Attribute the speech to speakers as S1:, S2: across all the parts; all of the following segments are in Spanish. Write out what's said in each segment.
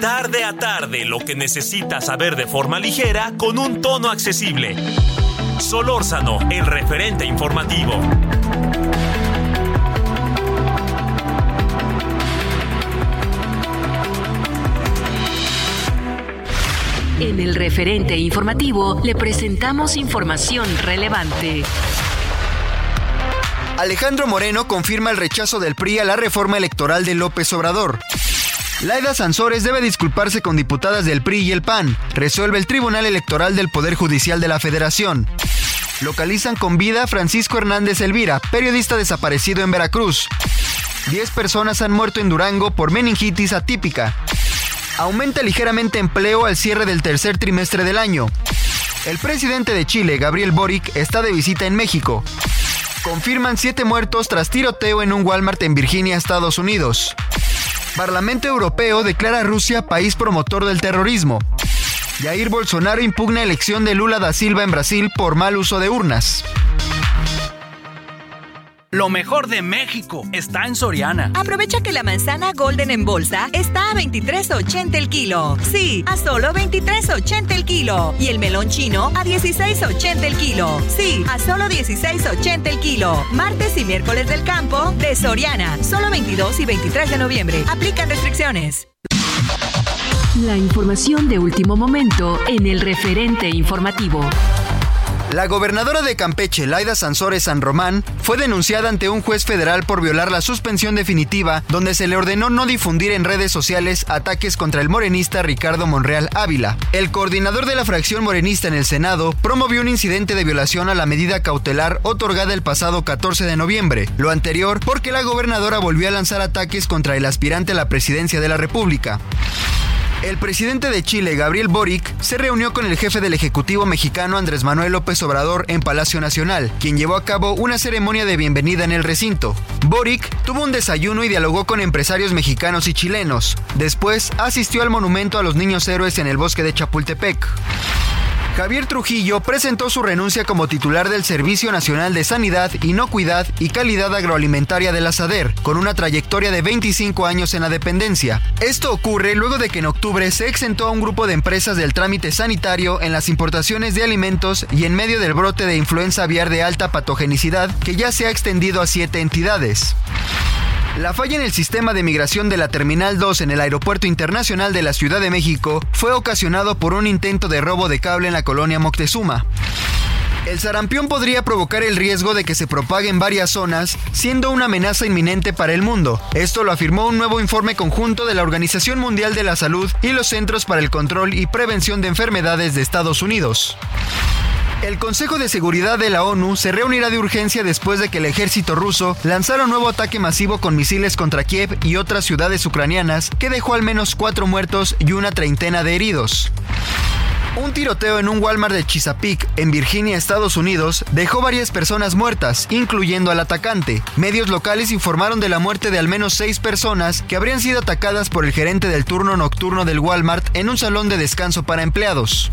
S1: Tarde a tarde, lo que necesitas saber de forma ligera con un tono accesible. Solórzano, el referente informativo.
S2: En el referente informativo le presentamos información relevante.
S3: Alejandro Moreno confirma el rechazo del PRI a la reforma electoral de López Obrador. Laida Sansores debe disculparse con diputadas del PRI y el PAN. Resuelve el Tribunal Electoral del Poder Judicial de la Federación. Localizan con vida a Francisco Hernández Elvira, periodista desaparecido en Veracruz. Diez personas han muerto en Durango por meningitis atípica. Aumenta ligeramente empleo al cierre del tercer trimestre del año. El presidente de Chile, Gabriel Boric, está de visita en México. Confirman siete muertos tras tiroteo en un Walmart en Virginia, Estados Unidos. Parlamento Europeo declara a Rusia país promotor del terrorismo. Jair Bolsonaro impugna elección de Lula da Silva en Brasil por mal uso de urnas.
S4: Lo mejor de México está en Soriana.
S5: Aprovecha que la manzana Golden en bolsa está a 23.80 el kilo. Sí, a solo 23.80 el kilo. Y el melón chino a 16.80 el kilo. Sí, a solo 16.80 el kilo. Martes y miércoles del campo de Soriana. Solo 22 y 23 de noviembre. Aplican restricciones.
S2: La información de último momento en el referente informativo.
S3: La gobernadora de Campeche, Laida Sansores San Román, fue denunciada ante un juez federal por violar la suspensión definitiva, donde se le ordenó no difundir en redes sociales ataques contra el morenista Ricardo Monreal Ávila. El coordinador de la fracción morenista en el Senado promovió un incidente de violación a la medida cautelar otorgada el pasado 14 de noviembre. Lo anterior porque la gobernadora volvió a lanzar ataques contra el aspirante a la presidencia de la República. El presidente de Chile, Gabriel Boric, se reunió con el jefe del Ejecutivo mexicano Andrés Manuel López Obrador en Palacio Nacional, quien llevó a cabo una ceremonia de bienvenida en el recinto. Boric tuvo un desayuno y dialogó con empresarios mexicanos y chilenos. Después asistió al monumento a los niños héroes en el bosque de Chapultepec. Javier Trujillo presentó su renuncia como titular del Servicio Nacional de Sanidad, Inocuidad y Calidad Agroalimentaria de la SADER, con una trayectoria de 25 años en la dependencia. Esto ocurre luego de que en octubre se exentó a un grupo de empresas del trámite sanitario en las importaciones de alimentos y en medio del brote de influenza aviar de alta patogenicidad que ya se ha extendido a siete entidades. La falla en el sistema de migración de la Terminal 2 en el Aeropuerto Internacional de la Ciudad de México fue ocasionado por un intento de robo de cable en la colonia Moctezuma. El sarampión podría provocar el riesgo de que se propague en varias zonas, siendo una amenaza inminente para el mundo. Esto lo afirmó un nuevo informe conjunto de la Organización Mundial de la Salud y los Centros para el Control y Prevención de Enfermedades de Estados Unidos. El Consejo de Seguridad de la ONU se reunirá de urgencia después de que el ejército ruso lanzara un nuevo ataque masivo con misiles contra Kiev y otras ciudades ucranianas que dejó al menos cuatro muertos y una treintena de heridos. Un tiroteo en un Walmart de Chesapeake, en Virginia, Estados Unidos, dejó varias personas muertas, incluyendo al atacante. Medios locales informaron de la muerte de al menos seis personas que habrían sido atacadas por el gerente del turno nocturno del Walmart en un salón de descanso para empleados.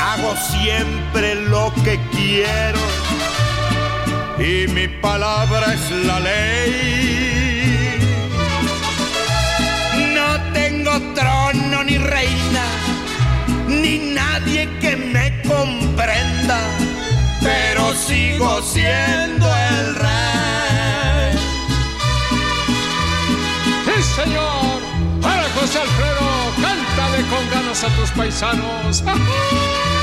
S6: hago siempre lo que quiero y mi palabra es la ley. No tengo trono ni reina, ni nadie que me comprenda, pero sigo siendo el rey.
S7: ¡Sí, señor! ¡Para José Alfredo! ¡Cántale con ganas a tus paisanos!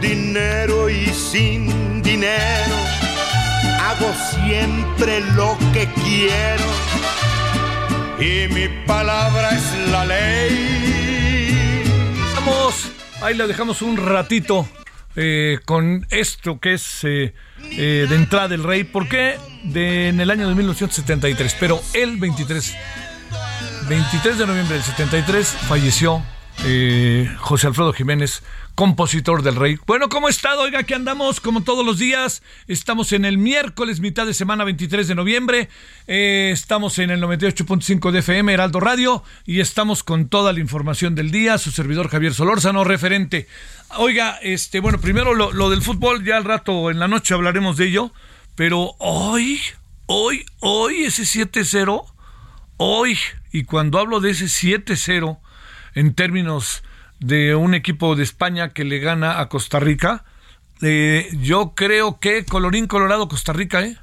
S6: Dinero y sin dinero hago siempre lo que quiero y mi palabra es la ley.
S8: Vamos, ahí la dejamos un ratito eh, con esto que es eh, eh, de entrada del rey. ¿Por qué? De, en el año de 1973, pero el 23, 23 de noviembre del 73 falleció José Alfredo Jiménez compositor del rey. Bueno, ¿cómo está? Oiga, aquí andamos como todos los días. Estamos en el miércoles, mitad de semana 23 de noviembre. Eh, estamos en el 98.5 de FM, Heraldo Radio, y estamos con toda la información del día. Su servidor Javier Solórzano, referente. Oiga, este, bueno, primero lo, lo del fútbol, ya al rato en la noche hablaremos de ello. Pero hoy, hoy, hoy, ese 7-0, hoy, y cuando hablo de ese 7-0, en términos de un equipo de España que le gana a Costa Rica. Eh, yo creo que colorín colorado Costa Rica, ¿eh?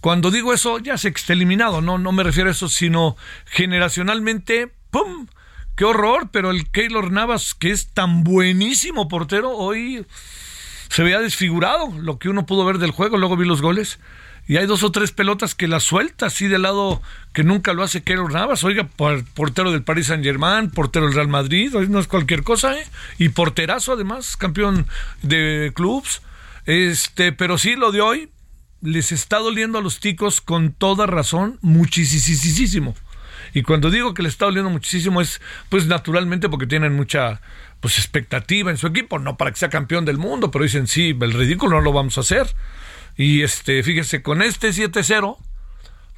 S8: Cuando digo eso, ya que está eliminado, no, no me refiero a eso, sino generacionalmente, ¡pum! ¡Qué horror! Pero el Keylor Navas, que es tan buenísimo portero, hoy se veía desfigurado lo que uno pudo ver del juego, luego vi los goles y hay dos o tres pelotas que la suelta así de lado que nunca lo hace Keylor Navas. Oiga, portero del Paris Saint Germain, portero del Real Madrid, no es cualquier cosa, ¿eh? Y porterazo además, campeón de clubs. Este, pero sí, lo de hoy les está doliendo a los ticos con toda razón, muchísimo. Y cuando digo que les está doliendo muchísimo es, pues naturalmente porque tienen mucha pues expectativa en su equipo, no para que sea campeón del mundo, pero dicen sí, el ridículo no lo vamos a hacer. Y este, fíjese, con este 7-0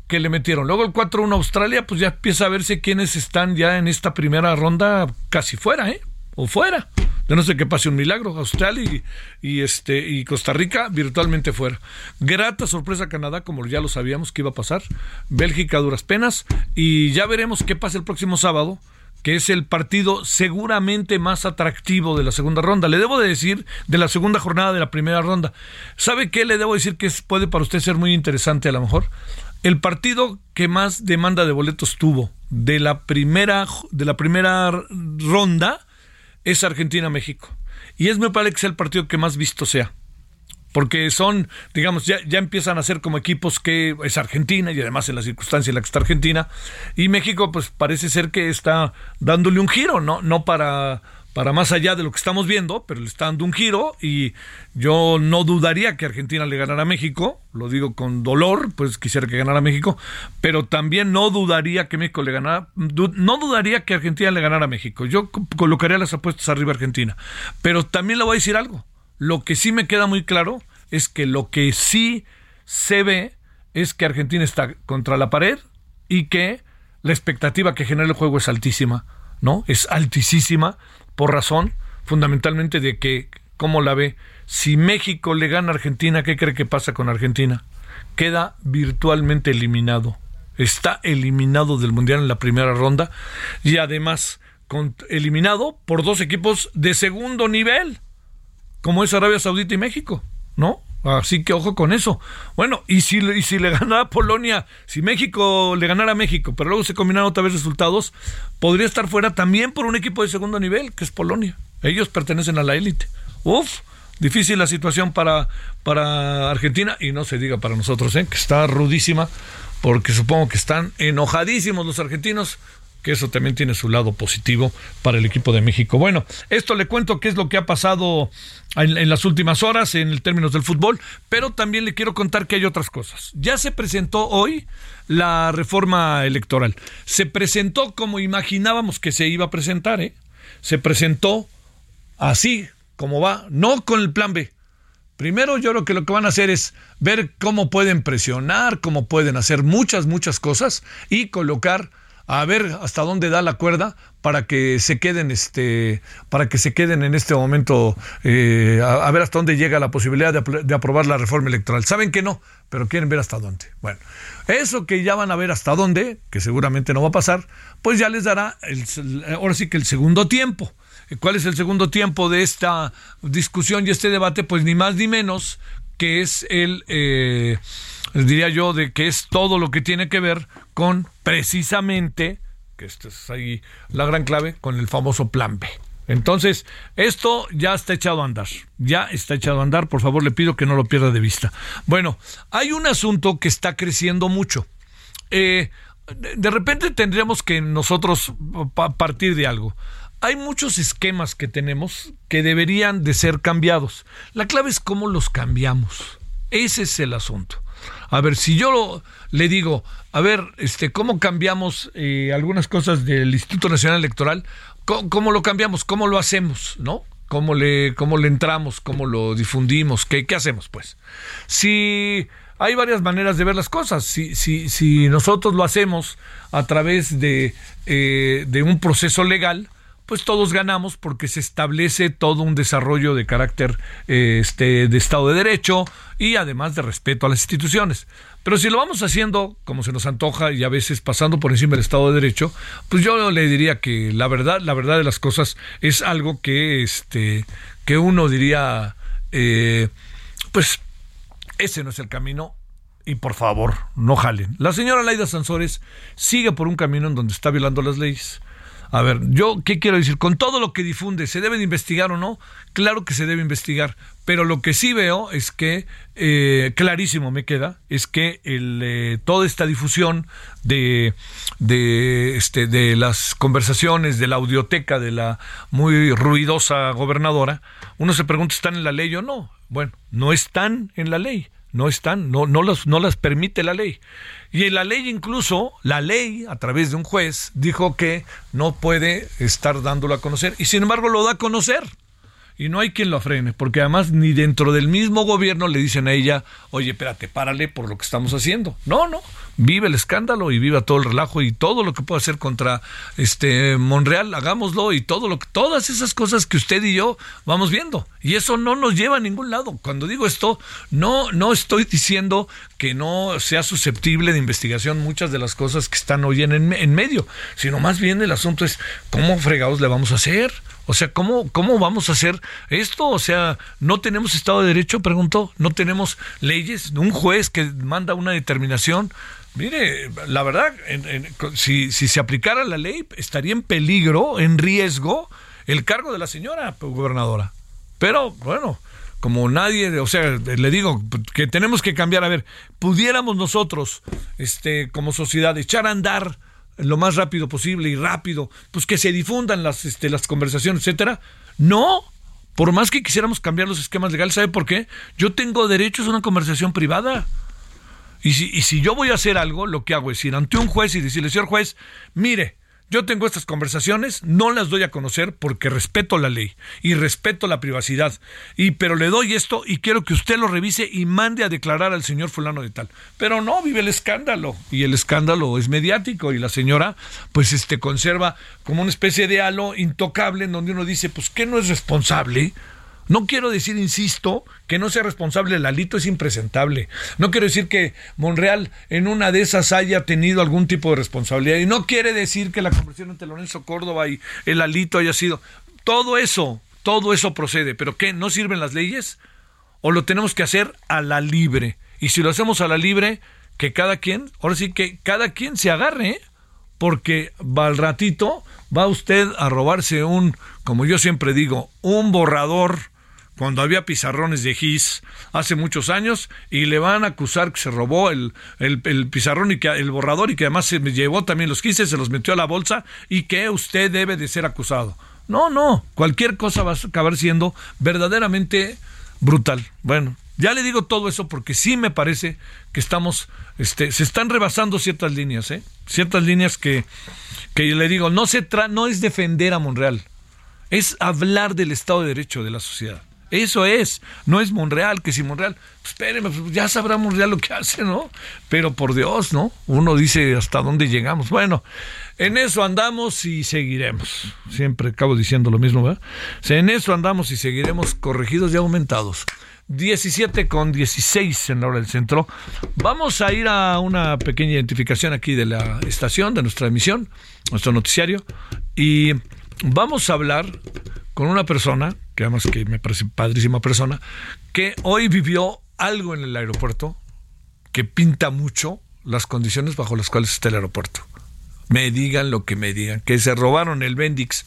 S8: que le metieron, luego el 4-1 Australia, pues ya empieza a verse quiénes están ya en esta primera ronda casi fuera, ¿eh? O fuera. De no sé qué pase un milagro. Australia y, este y Costa Rica virtualmente fuera. Grata sorpresa Canadá, como ya lo sabíamos que iba a pasar. Bélgica duras penas. Y ya veremos qué pasa el próximo sábado que es el partido seguramente más atractivo de la segunda ronda. Le debo de decir de la segunda jornada de la primera ronda. ¿Sabe qué le debo decir que puede para usted ser muy interesante a lo mejor? El partido que más demanda de boletos tuvo de la primera, de la primera ronda es Argentina-México. Y es muy probable que sea el partido que más visto sea porque son, digamos, ya, ya empiezan a ser como equipos que es Argentina y además en la circunstancia en la que está Argentina y México pues parece ser que está dándole un giro, no, no para para más allá de lo que estamos viendo, pero le está dando un giro y yo no dudaría que Argentina le ganara a México, lo digo con dolor, pues quisiera que ganara a México, pero también no dudaría que México le ganara, no dudaría que Argentina le ganara a México. Yo colocaría las apuestas arriba a Argentina, pero también le voy a decir algo. Lo que sí me queda muy claro es que lo que sí se ve es que Argentina está contra la pared y que la expectativa que genera el juego es altísima, ¿no? Es altísima por razón fundamentalmente de que, ¿cómo la ve? Si México le gana a Argentina, ¿qué cree que pasa con Argentina? Queda virtualmente eliminado. Está eliminado del Mundial en la primera ronda y además eliminado por dos equipos de segundo nivel como es Arabia Saudita y México, ¿no? Así que ojo con eso. Bueno, y si, y si le ganara Polonia, si México le ganara a México, pero luego se combinaron otra vez resultados, podría estar fuera también por un equipo de segundo nivel, que es Polonia. Ellos pertenecen a la élite. Uf, difícil la situación para, para Argentina y no se diga para nosotros, ¿eh? que está rudísima, porque supongo que están enojadísimos los argentinos que eso también tiene su lado positivo para el equipo de México. Bueno, esto le cuento qué es lo que ha pasado en, las últimas horas en términos del fútbol, pero también le quiero contar que hay otras cosas. Ya se presentó hoy la reforma electoral. Se presentó como imaginábamos que se iba a presentar, ¿eh? Se presentó así como va, no con el plan B. Primero yo creo que lo que van a hacer es ver cómo pueden presionar, cómo pueden hacer muchas, muchas cosas y colocar a ver hasta dónde da la cuerda para que se queden este para que se queden en este momento eh, a, ver hasta dónde llega la posibilidad de, de, aprobar la reforma electoral. Saben que no pero quieren ver hasta dónde. Bueno eso que ya van a ver hasta dónde que seguramente no va a pasar pues ya les dará el, ahora sí que el segundo tiempo. ¿Cuál es el segundo tiempo de esta discusión y este debate? Pues ni más ni menos que es el, eh, diría yo, de que es todo lo que tiene que ver con precisamente, que esta es ahí la gran clave, con el famoso plan B. Entonces, esto ya está echado a andar, ya está echado a andar, por favor le pido que no lo pierda de vista. Bueno, hay un asunto que está creciendo mucho. Eh, de repente tendríamos que nosotros partir de algo hay muchos esquemas que tenemos que deberían de ser cambiados. La clave es cómo los cambiamos. Ese es el asunto. A ver, si yo le digo, a ver, este, ¿cómo cambiamos eh, algunas cosas del Instituto Nacional Electoral? ¿Cómo, ¿Cómo, lo cambiamos? ¿Cómo lo hacemos? ¿No? ¿Cómo le, cómo le entramos? ¿Cómo lo difundimos? ¿Qué, qué hacemos, pues? Si hay varias maneras de ver las cosas. Si, si, si nosotros lo hacemos a través de, eh, de un proceso legal, pues todos ganamos porque se establece todo un desarrollo de carácter este, de Estado de Derecho y además de respeto a las instituciones. Pero si lo vamos haciendo como se nos antoja y a veces pasando por encima del Estado de Derecho, pues yo le diría que la verdad, la verdad de las cosas es algo que, este, que uno diría, eh, pues ese no es el camino y por favor, no jalen. La señora Laida Sansores sigue por un camino en donde está violando las leyes. A ver, yo, ¿qué quiero decir? Con todo lo que difunde, ¿se debe de investigar o no? Claro que se debe investigar, pero lo que sí veo es que, eh, clarísimo me queda, es que el, eh, toda esta difusión de, de, este, de las conversaciones, de la audioteca de la muy ruidosa gobernadora, uno se pregunta, ¿están en la ley o no? Bueno, no están en la ley no están, no, no, las, no las permite la ley. Y la ley incluso, la ley, a través de un juez, dijo que no puede estar dándolo a conocer. Y sin embargo lo da a conocer. Y no hay quien lo frene, porque además ni dentro del mismo gobierno le dicen a ella, oye, espérate, párale por lo que estamos haciendo. No, no, vive el escándalo y viva todo el relajo y todo lo que pueda hacer contra este Monreal, hagámoslo y todo lo que, todas esas cosas que usted y yo vamos viendo. Y eso no nos lleva a ningún lado. Cuando digo esto, no, no estoy diciendo que no sea susceptible de investigación muchas de las cosas que están hoy en, en medio, sino más bien el asunto es cómo fregados le vamos a hacer. O sea, ¿cómo, ¿cómo vamos a hacer esto? O sea, ¿no tenemos Estado de Derecho? Preguntó. ¿No tenemos leyes? ¿Un juez que manda una determinación? Mire, la verdad, en, en, si, si se aplicara la ley, estaría en peligro, en riesgo, el cargo de la señora gobernadora. Pero, bueno, como nadie, o sea, le digo que tenemos que cambiar. A ver, pudiéramos nosotros, este, como sociedad, echar a andar lo más rápido posible y rápido, pues que se difundan las, este, las conversaciones, etcétera. No, por más que quisiéramos cambiar los esquemas legales, ¿sabe por qué? Yo tengo derecho a una conversación privada. Y si, y si yo voy a hacer algo, lo que hago es ir ante un juez y decirle, señor juez, mire, yo tengo estas conversaciones, no las doy a conocer porque respeto la ley y respeto la privacidad. Y pero le doy esto y quiero que usted lo revise y mande a declarar al señor fulano de tal. Pero no, vive el escándalo y el escándalo es mediático y la señora pues este conserva como una especie de halo intocable en donde uno dice, pues ¿qué no es responsable? No quiero decir, insisto, que no sea responsable, Lalito es impresentable. No quiero decir que Monreal en una de esas haya tenido algún tipo de responsabilidad. Y no quiere decir que la conversión entre Lorenzo Córdoba y el Lalito haya sido. Todo eso, todo eso procede. ¿Pero qué? ¿No sirven las leyes? o lo tenemos que hacer a la libre. Y si lo hacemos a la libre, que cada quien, ahora sí que cada quien se agarre, ¿eh? porque va al ratito, va usted a robarse un, como yo siempre digo, un borrador cuando había pizarrones de GIS hace muchos años y le van a acusar que se robó el, el, pizarrón y que el borrador y que además se llevó también los GIS, se los metió a la bolsa y que usted debe de ser acusado. No, no, cualquier cosa va a acabar siendo verdaderamente brutal. Bueno, ya le digo todo eso porque sí me parece que estamos, este, se están rebasando ciertas líneas, ¿eh? Ciertas líneas que, que le digo, no se tra no es defender a Monreal, es hablar del Estado de Derecho de la sociedad. Eso es, no es Monreal, que si Monreal, pues espérenme, pues ya sabrá Monreal lo que hace, ¿no? Pero por Dios, ¿no? Uno dice hasta dónde llegamos. Bueno, en eso andamos y seguiremos. Siempre acabo diciendo lo mismo, ¿verdad? En eso andamos y seguiremos corregidos y aumentados. 17 con 16 en la hora del centro. Vamos a ir a una pequeña identificación aquí de la estación, de nuestra emisión, nuestro noticiario, y vamos a hablar con una persona, que además que me parece padrísima persona, que hoy vivió algo en el aeropuerto que pinta mucho las condiciones bajo las cuales está el aeropuerto. Me digan lo que me digan, que se robaron el Bendix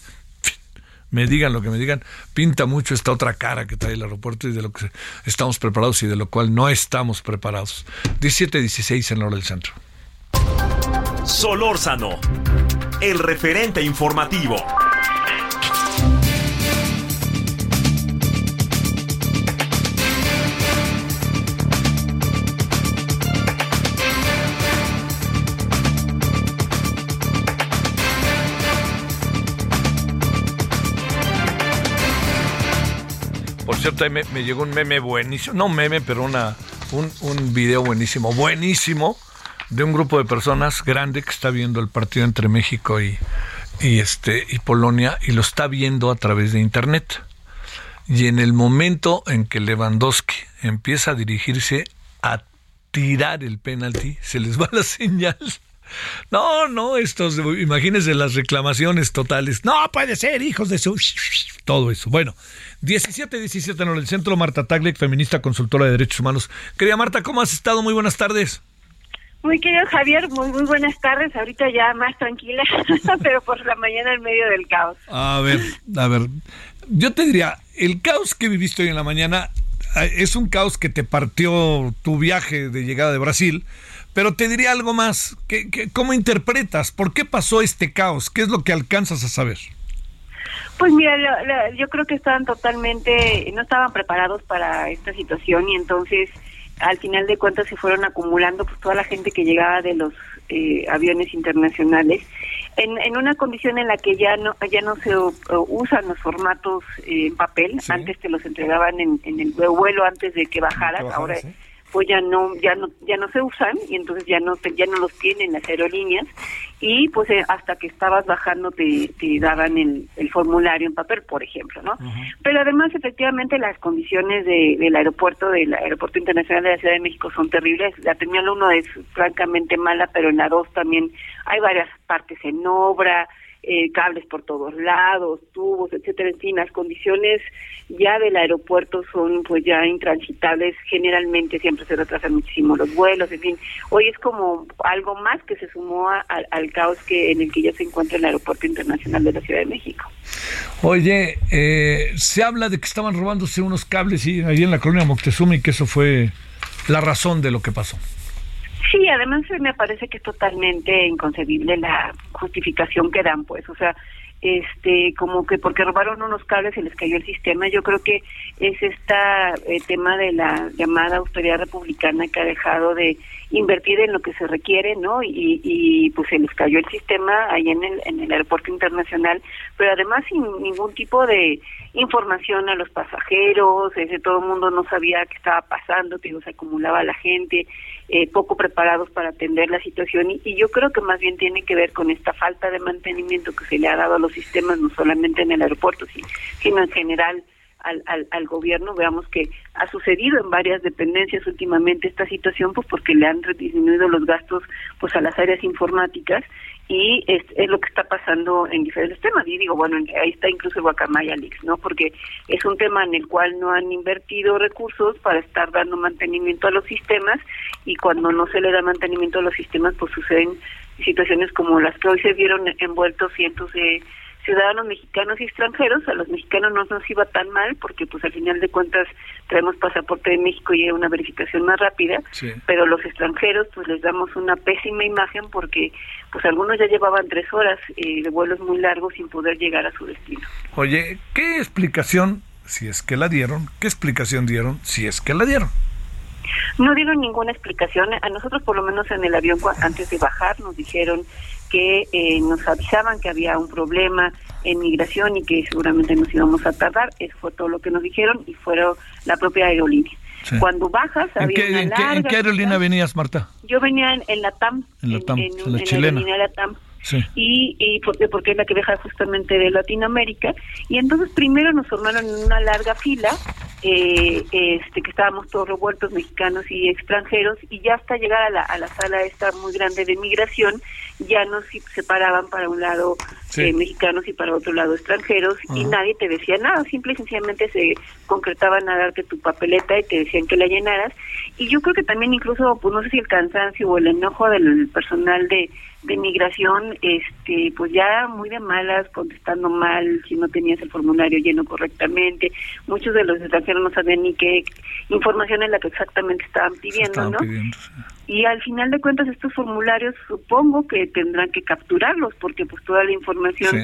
S8: me digan lo que me digan, pinta mucho esta otra cara que trae el aeropuerto y de lo que estamos preparados y de lo cual no estamos preparados. 17-16 en la hora del centro.
S1: Solórzano, el referente informativo.
S8: Cierto, me, llegó un meme buenísimo, no un meme, pero una, un, un video buenísimo, buenísimo, de un grupo de personas grande que está viendo el partido entre México y, y, este, y Polonia y lo está viendo a través de Internet. Y en el momento en que Lewandowski empieza a dirigirse a tirar el penalti, se les va la señal. No, no, estos, imagínense las reclamaciones totales. No puede ser, hijos de su. Todo eso. Bueno, 17, 17 en el centro. Marta Taglek, feminista, consultora de derechos humanos. Querida Marta, ¿cómo has estado? Muy buenas tardes.
S9: Muy querido Javier, muy, muy buenas tardes. Ahorita ya más tranquila, pero por la mañana en medio del caos.
S8: A ver, a ver. Yo te diría, el caos que viviste hoy en la mañana eh, es un caos que te partió tu viaje de llegada de Brasil pero te diría algo más. ¿Qué, cómo interpretas? ¿Por qué pasó este caos? ¿Qué es lo que alcanzas a saber?
S9: Pues mira, yo creo que estaban totalmente, no estaban preparados para esta situación y entonces al final de cuentas se fueron acumulando pues toda la gente que llegaba de los eh, aviones internacionales en, en una condición en la que ya no ya no se usan los formatos eh, en papel antes te los entregaban en, en el vuelo antes de que bajaras ahora pues ya no ya no ya no se usan y entonces ya no ya no los tienen las aerolíneas. Y pues eh, hasta que estabas bajando te, te daban el, el, formulario en papel por ejemplo no pero además efectivamente las condiciones de, del aeropuerto del aeropuerto internacional de la Ciudad de México son terribles. La terminal 1 es francamente mala pero en la 2 también hay varias partes en obra eh, cables por todos lados, tubos, etcétera, en fin, las condiciones ya del aeropuerto son pues ya intransitables, generalmente siempre se retrasan muchísimo los vuelos, en fin, hoy es como algo más que se sumó al caos que en el que ya se encuentra el aeropuerto internacional de la Ciudad de México.
S8: Oye, eh, se habla de que estaban robándose unos cables y ahí en la colonia Moctezuma y que eso fue la razón de lo que pasó.
S9: Sí, además me parece que es totalmente inconcebible la justificación que dan, pues, o sea, este, como que porque robaron unos cables y les cayó el sistema. Yo creo que es este tema de la llamada autoridad republicana que ha dejado de invertir en lo que se requiere, ¿no? Y, y pues se les cayó el sistema ahí en el, en el aeropuerto internacional, pero además sin ningún tipo de información a los pasajeros, ese, todo el mundo no sabía qué estaba pasando, que se acumulaba la gente, eh, poco preparados para atender la situación y, y, yo creo que más bien tiene que ver con esta falta de mantenimiento que se le ha dado a los sistemas, no solamente en el aeropuerto, sino en general al, al, gobierno. Veamos que ha sucedido en varias dependencias últimamente esta situación, pues porque le han disminuido los gastos pues a las áreas informáticas y es, es, lo que está pasando en diferentes temas. Y digo, bueno, ahí está incluso el Guacamaya Leaks, ¿no? Porque es un tema en el cual no han invertido recursos para estar dando mantenimiento a los sistemas y cuando no se le da mantenimiento a los sistemas, pues suceden situaciones como las que hoy se vieron envueltos cientos de ciudadanos mexicanos y extranjeros, a los mexicanos no nos iba tan mal porque pues al final de cuentas traemos pasaporte de México y hay una verificación más rápida,
S8: Sí.
S9: pero los extranjeros pues les damos una pésima imagen porque pues algunos ya llevaban tres horas eh, de vuelos muy largos sin poder llegar a su destino.
S8: Oye, ¿qué explicación, si es que la dieron, qué explicación dieron, si es que la dieron?
S9: No dieron ninguna explicación. A nosotros, por lo menos en el avión, antes de bajar, nos dijeron que eh, nos avisaban que había un problema en migración y que seguramente nos íbamos a tardar. Eso fue todo lo que nos dijeron y fueron la propia aerolínea.
S8: Sí.
S9: Cuando bajas,
S8: ¿En
S9: había
S8: qué,
S9: una
S8: en qué- en aerolínea venías, Marta?
S9: Yo venía en, en la TAM.
S8: En la TAM,
S9: en,
S8: en la
S9: en
S8: chilena.
S9: aerolínea de la TAM.
S8: Sí.
S9: y, y porque, porque es la que viaja justamente de Latinoamérica y entonces primero nos formaron en una larga fila eh, este que estábamos todos revueltos mexicanos y extranjeros y ya hasta llegar a la, a la sala esta muy grande de migración ya nos separaban para un lado
S10: Sí.
S9: eh, mexicanos y para otro lado extranjeros y nadie te decía nada simple y sencillamente se concretaban a darte tu papeleta y te decían que la llenaras y yo creo que también incluso pues no sé si el cansancio o el enojo del personal de de migración, este, pues ya muy de malas, contestando mal, si no tenías el formulario lleno correctamente. Muchos de los extranjeros no sabían ni qué información es la que exactamente estaban pidiendo,
S8: Estaban
S9: ¿no?
S8: pidiendo.
S9: Y al final de cuentas estos formularios supongo que tendrán que capturarlos porque pues toda la información
S8: Sí.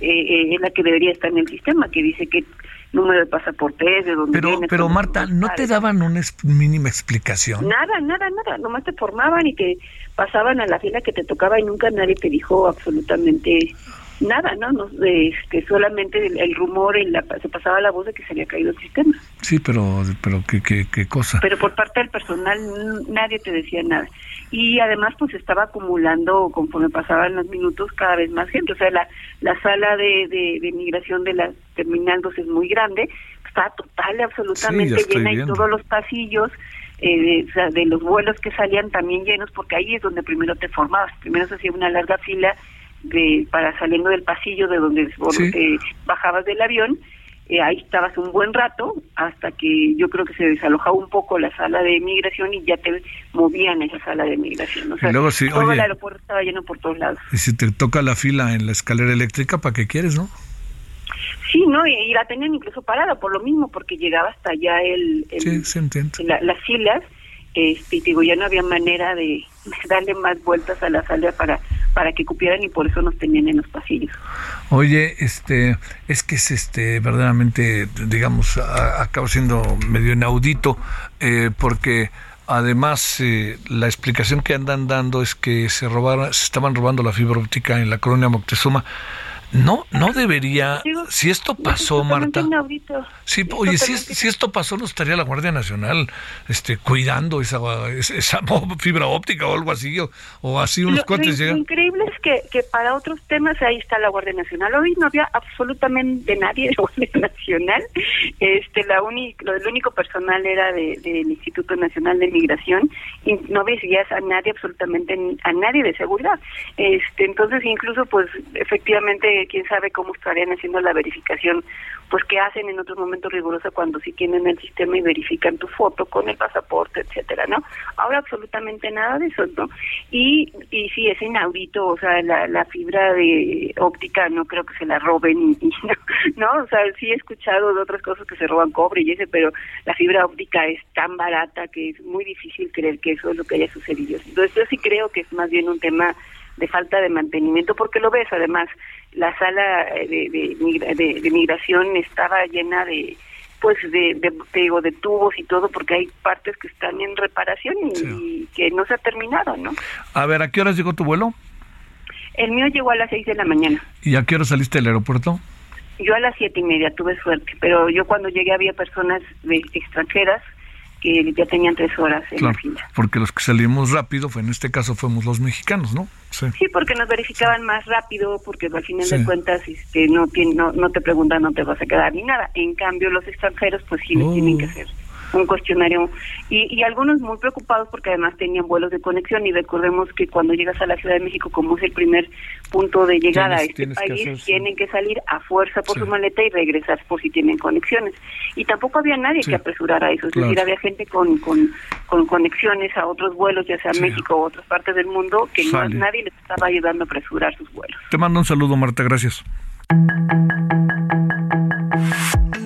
S9: eh, eh, es la que debería estar en el sistema, que dice qué número de pasaporte es, de dónde
S8: Pero,
S9: vienes,
S8: pero Marta, ¿no te daban una mínima explicación?
S9: Nada, nada, nada, nomás te formaban y te pasaban a la fila que te tocaba y nunca nadie te dijo absolutamente nada, ¿no? no este, solamente el, el rumor, y la, se pasaba la voz de que se había caído el sistema.
S8: Sí, pero, pero ¿qué, qué, qué cosa?
S9: Pero por parte del personal nadie te decía nada. Y además pues estaba acumulando conforme pasaban los minutos cada vez más gente. O sea, la, la sala de, de, de migración de la Terminal 2 es muy grande, está total absolutamente
S8: Sí,
S9: llena y todos los pasillos eh, de, o sea, de los vuelos que salían también llenos porque ahí es donde primero te formabas. Primero se hacía una larga fila de para saliendo del pasillo de donde
S8: Sí.
S9: bajabas del avión eh, ahí estabas un buen rato hasta que yo creo que se desalojaba un poco la sala de migración y ya te movían a esa sala de migración. O sea,
S8: luego
S9: todo el aeropuerto estaba lleno por todos lados.
S8: Y si te toca la fila en la escalera eléctrica, ¿para qué quieres, no?
S9: Sí, ¿no? Y, y la tenían incluso parada por lo mismo, porque llegaba hasta allá el, el-
S8: Sí, se entiende.
S9: la- las filas, este, y digo, ya no había manera de, darle más vueltas a la sala para para que cupieran y por eso nos tenían en los pasillos.
S8: Oye, este, es que es este verdaderamente, digamos, a- acaba siendo medio inaudito, eh, porque además eh, la explicación que andan dando es que se robaron, se estaban robando la fibra óptica en la colonia Moctezuma. No, no debería.
S9: Digo,
S8: Si esto
S9: es
S8: pasó, Marta. Sí, oye, si, es- si esto pasó, no estaría la Guardia Nacional este, cuidando esa, esa, esa fibra óptica o algo así, o, o así unos
S9: Lo-
S8: cuates
S9: lo, lo
S8: llegan.
S9: increíble es que, que para otros temas ahí está la Guardia Nacional. Hoy no había absolutamente nadie de Guardia Nacional. Este, la uni- lo, el único personal era de- del Instituto Nacional de Migración y no veías a nadie absolutamente a nadie de seguridad. Este, entonces incluso pues efectivamente quién sabe cómo estarían haciendo la verificación pues que hacen en otros momentos rigurosa cuando sí tienen el sistema y verifican tu foto con el pasaporte, etcétera, ¿no? Ahora absolutamente nada de eso, ¿no? Y, y sí, es inaudito, o sea, la, la fibra de óptica no creo que se la roben, y, no, no, o sea, sí he escuchado de otras cosas que se roban cobre y ese, pero la fibra óptica es tan barata que es muy difícil creer que eso es lo que haya sucedido. Entonces yo sí creo que es más bien un tema de falta de mantenimiento, porque lo ves además, la sala eh, de, de, de- de migración estaba llena de pues de, digo, de tubos y todo, porque hay partes que están en reparación y, y que no se ha terminado, ¿no?
S8: A ver, ¿a qué horas llegó tu vuelo?
S9: El mío llegó a las seis de la mañana.
S8: ¿Y a qué hora saliste del aeropuerto?
S9: Yo a las siete y media tuve suerte, pero yo cuando llegué había personas de extranjeras que ya tenían tres horas en
S8: Claro,
S9: la fila.
S8: porque los que salimos rápido, fue en este caso fuimos los mexicanos, ¿no? Sí.
S9: Sí, porque nos verificaban más rápido, porque al final
S8: Sí.
S9: de cuentas este, no, no no te preguntan, no te vas a quedar ni nada. En cambio, los extranjeros, pues sí les
S8: Oh.
S9: tienen que hacer un cuestionario y, y algunos muy preocupados porque además tenían vuelos de conexión y recordemos que cuando llegas a la Ciudad de México como es el primer punto de llegada a este país tienen que salir a fuerza por su maleta y regresar por si tienen conexiones. Y tampoco había nadie que apresurara eso es decir había gente con, con, con conexiones a otros vuelos ya sea México u otras partes del mundo que no, nadie les estaba ayudando a apresurar sus vuelos.
S8: Te mando un saludo Marta gracias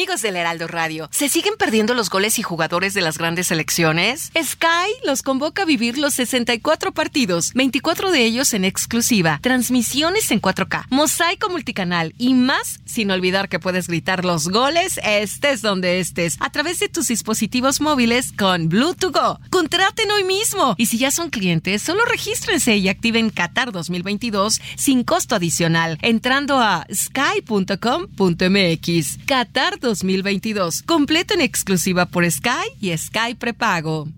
S10: Amigos del Heraldo Radio, ¿se siguen perdiendo los goles y jugadores de las grandes selecciones? Sky los convoca a vivir los 64 partidos, 24 de ellos en exclusiva, transmisiones en 4K, mosaico multicanal y más, sin olvidar que puedes gritar los goles estés donde estés, a través de tus dispositivos móviles con Bluetooth Go. Contraten hoy mismo y si ya son clientes, solo regístrense y activen Qatar 2022 sin costo adicional entrando a sky.com.mx. Qatar 2022. Completo en exclusiva por Sky y Sky Prepago.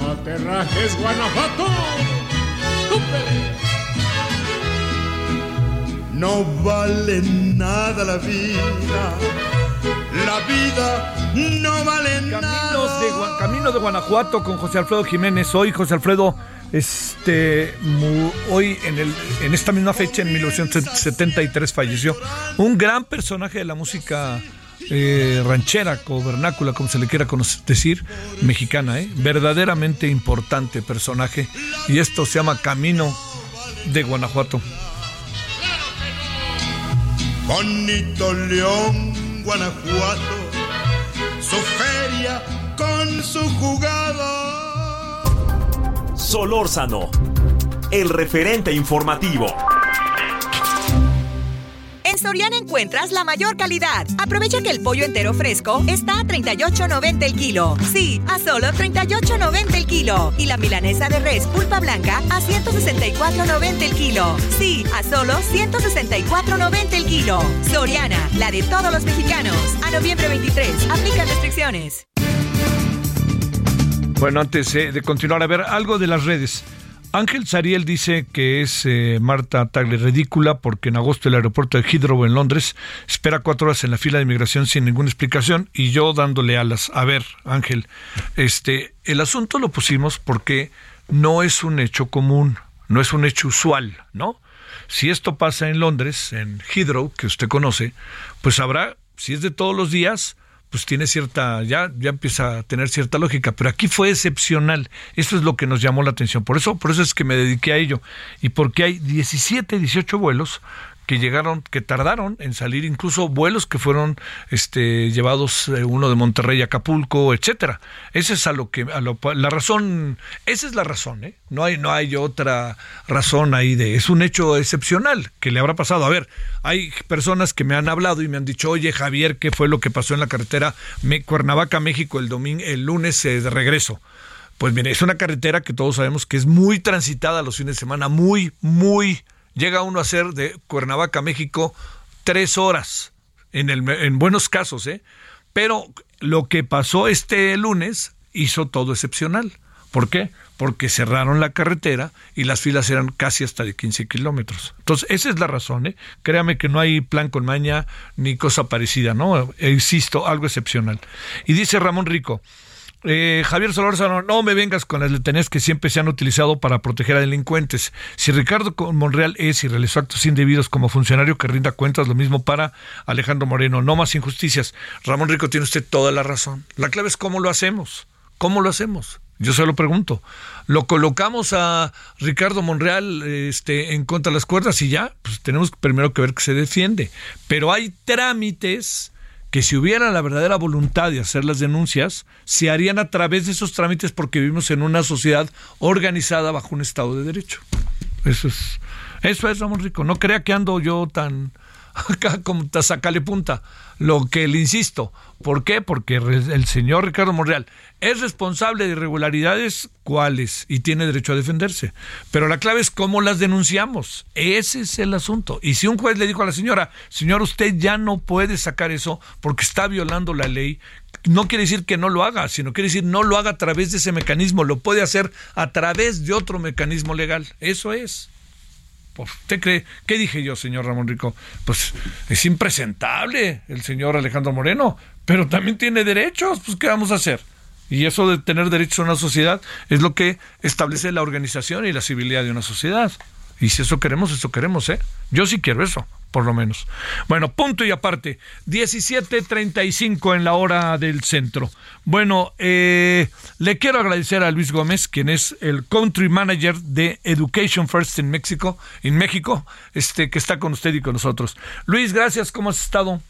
S7: ¡No te rajes, Guanajuato!
S6: No vale nada la vida. La vida no vale nada.
S8: De, de Guanajuato con José Alfredo Jiménez. Hoy, José Alfredo, este, mu- hoy en, el, en esta misma fecha, en 1973, falleció un gran personaje de la música eh, ranchera o vernácula, como se le quiera decir, mexicana, ¿eh? verdaderamente importante personaje. Y esto se llama Camino de Guanajuato.
S6: Bonito León, Guanajuato, su feria con su jugado.
S1: Solórzano, el referente informativo.
S5: En Soriana encuentras la mayor calidad. Aprovecha que el pollo entero fresco está a 38.90 el kilo. Sí, a solo 38.90 el kilo. Y la milanesa de res pulpa blanca a 164.90 el kilo. Sí, a solo 164.90 el kilo. Soriana, la de todos los mexicanos. A noviembre 23, aplica restricciones.
S8: Bueno, antes eh, de continuar, a ver, algo de las redes. Ángel Sariel dice que es eh, Marta Tagle ridícula porque en agosto el aeropuerto de Heathrow en Londres espera cuatro horas en la fila de inmigración sin ninguna explicación y yo dándole alas. A ver, Ángel, este, el asunto lo pusimos porque no es un hecho común, no es un hecho usual, ¿no? Si esto pasa en Londres, en Heathrow, que usted conoce, pues habrá, si es de todos los días, pues tiene cierta, ya, ya empieza a tener cierta lógica, pero aquí fue excepcional. Eso es lo que nos llamó la atención. Por eso, por eso es que me dediqué a ello. Y porque hay 17, 18 vuelos que llegaron, que tardaron en salir, incluso vuelos que fueron este, llevados, eh, uno de Monterrey a Acapulco, etcétera. Esa es a lo que, a lo, la razón, esa es la razón, ¿eh? No hay, no hay otra razón ahí de, es un hecho excepcional que le habrá pasado. A ver, hay personas que me han hablado y me han dicho, oye Javier, ¿qué fue lo que pasó en la carretera Me- Cuernavaca, México, el domingo, el lunes eh, de regreso? Pues mire, es una carretera que todos sabemos que es muy transitada los fines de semana, muy, muy. Llega uno a ser de Cuernavaca, México, tres horas, en, buenos casos, ¿eh? Pero lo que pasó este lunes hizo todo excepcional. ¿Por qué? Porque cerraron la carretera y las filas eran casi hasta de 15 kilómetros. Entonces, esa es la razón, ¿eh? Créame que no hay plan con maña ni cosa parecida, ¿no? E insisto, algo excepcional. Y dice Ramón Rico, Eh, Javier Solórzano, no me vengas con las letanías que siempre se han utilizado para proteger a delincuentes. Si Ricardo Monreal es y realizó actos indebidos como funcionario que rinda cuentas, lo mismo para Alejandro Moreno. No más injusticias. Ramón Rico, tiene usted toda la razón. La clave es cómo lo hacemos. ¿Cómo lo hacemos? Yo se lo pregunto. ¿Lo colocamos a Ricardo Monreal este, en contra de las cuerdas y ya? Pues tenemos primero que ver que se defiende. Pero hay trámites que si hubiera la verdadera voluntad de hacer las denuncias, se harían a través de esos trámites porque vivimos en una sociedad organizada bajo un Estado de Derecho. Eso es, eso es, Ramón Rico. No crea que ando yo tan acá como sacale punta. Lo que le insisto, ¿por qué? Porque el señor Ricardo Monreal es responsable de irregularidades cuáles y tiene derecho a defenderse. Pero la clave es cómo las denunciamos. Ese es el asunto. Y si un juez le dijo a la señora, señor, usted ya no puede sacar eso porque está violando la ley, no quiere decir que no lo haga, sino quiere decir no lo haga a través de ese mecanismo, lo puede hacer a través de otro mecanismo legal. Eso es. ¿Usted cree? ¿Qué dije yo, señor Ramón Rico? Pues es impresentable el señor Alejandro Moreno, pero también tiene derechos, pues ¿qué vamos a hacer? Y eso de tener derechos en una sociedad es lo que establece la organización y la civilidad de una sociedad. Y si eso queremos, eso queremos, ¿eh? Yo sí quiero eso por lo menos. Bueno, punto y aparte, 17.35 en la hora del centro. Bueno, eh, le quiero agradecer a Luis Gómez, quien es el Country Manager de Education First en México, en México, este, que está con usted y con nosotros. Luis, gracias, ¿cómo has estado?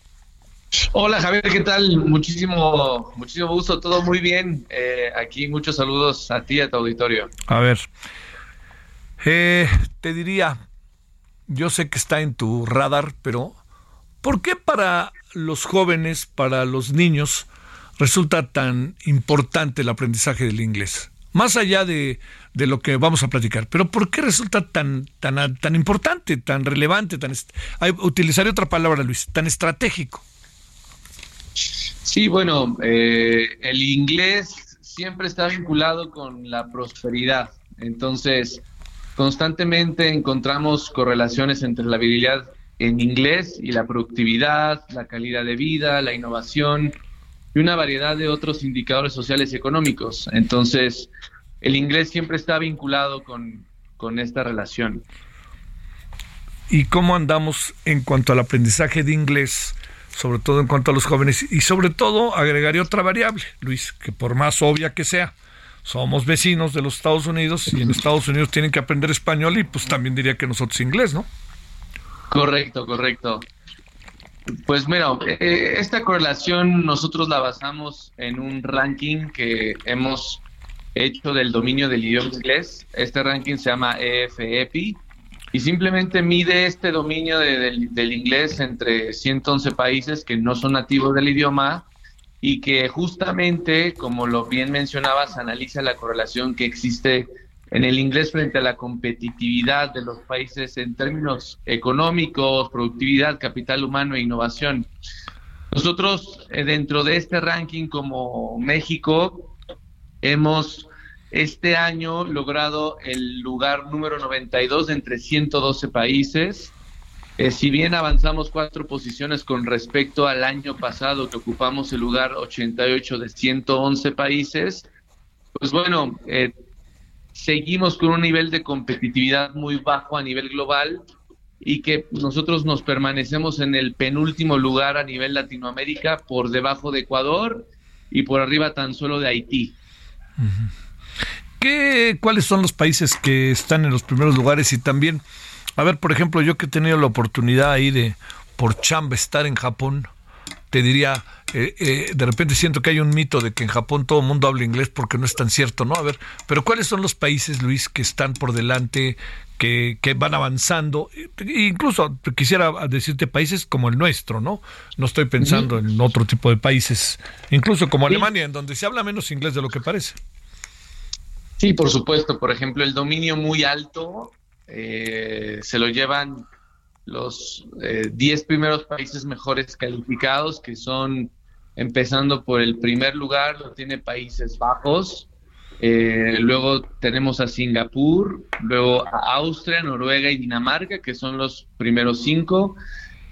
S11: Hola Javier, ¿qué tal? Muchísimo, muchísimo gusto, todo muy bien. Eh, aquí muchos saludos a ti y a tu auditorio.
S8: A ver, eh, te diría, yo sé que está en tu radar, pero ¿por qué para los jóvenes, para los niños, resulta tan importante el aprendizaje del inglés? Más allá de, lo que vamos a platicar, pero ¿por qué resulta tan, tan, tan importante, tan relevante, tan utilizaré otra palabra, Luis, tan estratégico?
S11: Sí, bueno, eh, el inglés siempre está vinculado con la prosperidad. Entonces, Constantemente encontramos correlaciones entre la habilidad en inglés y la productividad, la calidad de vida, la innovación y una variedad de otros indicadores sociales y económicos. Entonces, el inglés siempre está vinculado con, con esta relación.
S8: ¿Y cómo andamos en cuanto al aprendizaje de inglés? sobre todo en cuanto a los jóvenes y sobre todo agregaría otra variable, Luis, que por más obvia que sea, somos vecinos de los Estados Unidos y en Estados Unidos tienen que aprender español y pues también diría que nosotros inglés, ¿no?
S11: Correcto, correcto. Pues mira, eh, esta correlación nosotros la basamos en un ranking que hemos hecho del dominio del idioma inglés. Este ranking se llama EFEPI y simplemente mide este dominio del, inglés entre 111 países que no son nativos del idioma y que justamente, como lo bien mencionabas, analiza la correlación que existe en el inglés frente a la competitividad de los países en términos económicos, productividad, capital humano e innovación. Nosotros, eh, dentro de este ranking como México, hemos este año logrado el lugar número 92 de entre 112 países eh, si bien avanzamos cuatro posiciones con respecto al año pasado que ocupamos el lugar 88 de 111 países, pues bueno, eh, seguimos con un nivel de competitividad muy bajo a nivel global y que nosotros nos permanecemos en el penúltimo lugar a nivel Latinoamérica por debajo de Ecuador y por arriba tan solo de Haití.
S8: ¿Qué, ¿Cuáles son los países que están en los primeros lugares y también a ver, por ejemplo, yo que he tenido la oportunidad ahí de, por chamba, estar en Japón, te diría, eh, eh, de repente siento que hay un mito de que en Japón todo el mundo habla inglés porque no es tan cierto, ¿no? A ver, pero ¿cuáles son los países, Luis, que están por delante, que, que van avanzando? Incluso quisiera decirte países como el nuestro, ¿no? No estoy pensando en otro tipo de países, incluso como Alemania, en donde se habla menos inglés de lo que parece.
S11: Sí, por supuesto. Por ejemplo, el dominio muy alto eh, se lo llevan los 10 eh, primeros países mejores calificados, que son, empezando por el primer lugar, lo tiene Países Bajos, eh, luego tenemos a Singapur, luego a Austria, Noruega y Dinamarca, que son los primeros cinco.